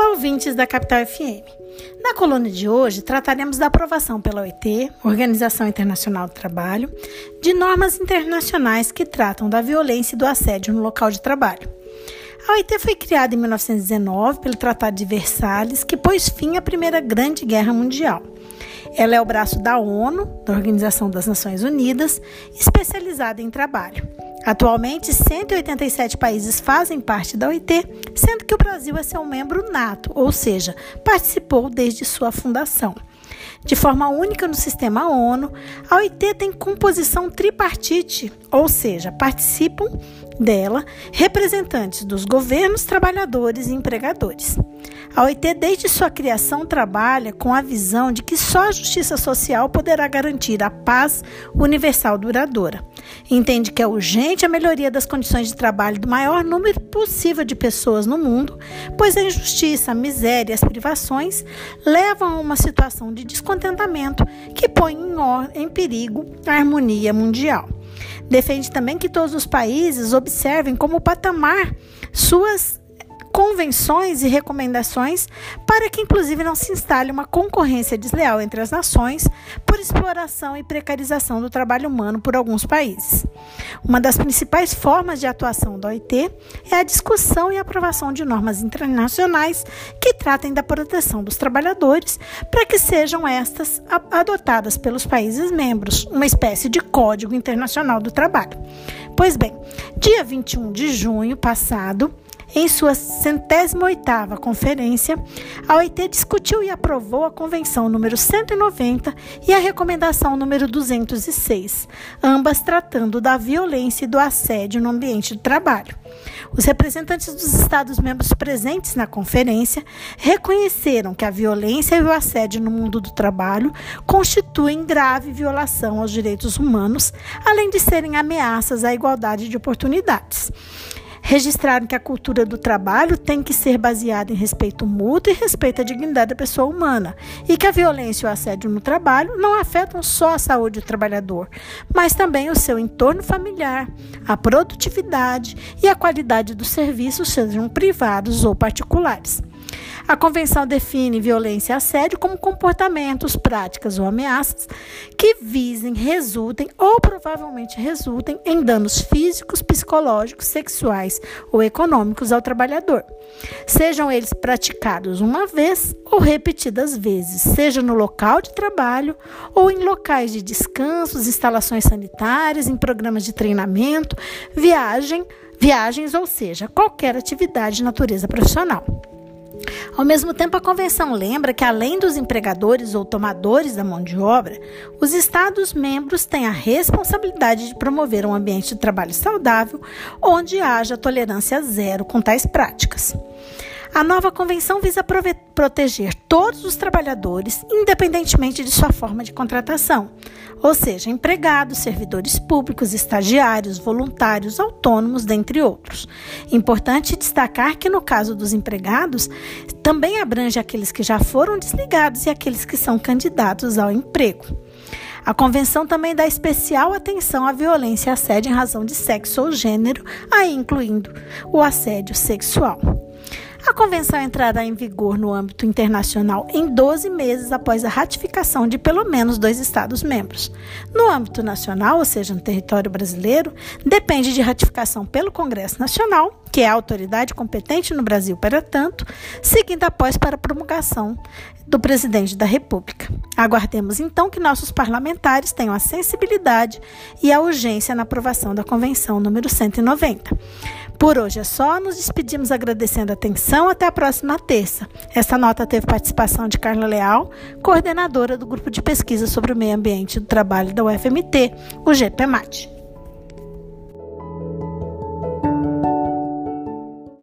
Olá, ouvintes da Capital FM. Na coluna de hoje, trataremos da aprovação pela OIT, Organização Internacional do Trabalho, de normas internacionais que tratam da violência e do assédio no local de trabalho. A OIT foi criada em 1919 pelo Tratado de Versalhes, que pôs fim à Primeira Grande Guerra Mundial. Ela é o braço da ONU, da Organização das Nações Unidas, especializada em trabalho. Atualmente, 187 países fazem parte da OIT, sendo que o Brasil é seu membro nato, ou seja, participou desde sua fundação. De forma única no sistema ONU, a OIT tem composição tripartite, ou seja, participam dela representantes dos governos, trabalhadores e empregadores. A OIT, desde sua criação, trabalha com a visão de que só a justiça social poderá garantir a paz universal duradoura. Entende que é urgente a melhoria das condições de trabalho do maior número possível de pessoas no mundo, pois a injustiça, a miséria e as privações levam a uma situação de descontentamento que põe em, em perigo a harmonia mundial. Defende também que todos os países observem como patamar suas convenções e recomendações para que, inclusive, não se instale uma concorrência desleal entre as nações por exploração e precarização do trabalho humano por alguns países. Uma das principais formas de atuação da OIT é a discussão e aprovação de normas internacionais que tratem da proteção dos trabalhadores para que sejam estas adotadas pelos países membros, uma espécie de Código Internacional do Trabalho. Pois bem, dia 21 de junho passado, em sua centésima oitava conferência, a OIT discutiu e aprovou a Convenção número 190 e a Recomendação número 206, ambas tratando da violência e do assédio no ambiente de trabalho. Os representantes dos Estados-membros presentes na conferência reconheceram que a violência e o assédio no mundo do trabalho constituem grave violação aos direitos humanos, além de serem ameaças à igualdade de oportunidades. Registraram que a cultura do trabalho tem que ser baseada em respeito mútuo e respeito à dignidade da pessoa humana, e que a violência e o assédio no trabalho não afetam só a saúde do trabalhador, mas também o seu entorno familiar, a produtividade e a qualidade dos serviços, sejam privados ou particulares. A Convenção define violência e assédio como comportamentos, práticas ou ameaças que visem, resultem ou provavelmente resultem em danos físicos, psicológicos, sexuais ou econômicos ao trabalhador. Sejam eles praticados uma vez ou repetidas vezes, seja no local de trabalho ou em locais de descansos, instalações sanitárias, em programas de treinamento, viagem, viagens, ou seja, qualquer atividade de natureza profissional. Ao mesmo tempo, a convenção lembra que, além dos empregadores ou tomadores da mão de obra, os Estados-membros têm a responsabilidade de promover um ambiente de trabalho saudável onde haja tolerância zero com tais práticas. A nova convenção visa proteger todos os trabalhadores, independentemente de sua forma de contratação, ou seja, empregados, servidores públicos, estagiários, voluntários, autônomos, dentre outros. Importante destacar que, no caso dos empregados, também abrange aqueles que já foram desligados e aqueles que são candidatos ao emprego. A convenção também dá especial atenção à violência e assédio em razão de sexo ou gênero, aí incluindo o assédio sexual. A convenção entrará em vigor no âmbito internacional em 12 meses após a ratificação de pelo menos dois Estados-membros. No âmbito nacional, ou seja, no território brasileiro, depende de ratificação pelo Congresso Nacional, que é a autoridade competente no Brasil para tanto, seguindo após para a promulgação do presidente da República. Aguardemos então que nossos parlamentares tenham a sensibilidade e a urgência na aprovação da Convenção número 190. Por hoje é só, nos despedimos agradecendo a atenção. Até a próxima terça. Esta nota teve participação de Carla Leal, coordenadora do Grupo de Pesquisa sobre o Meio Ambiente do Trabalho da UFMT, o GPMAT.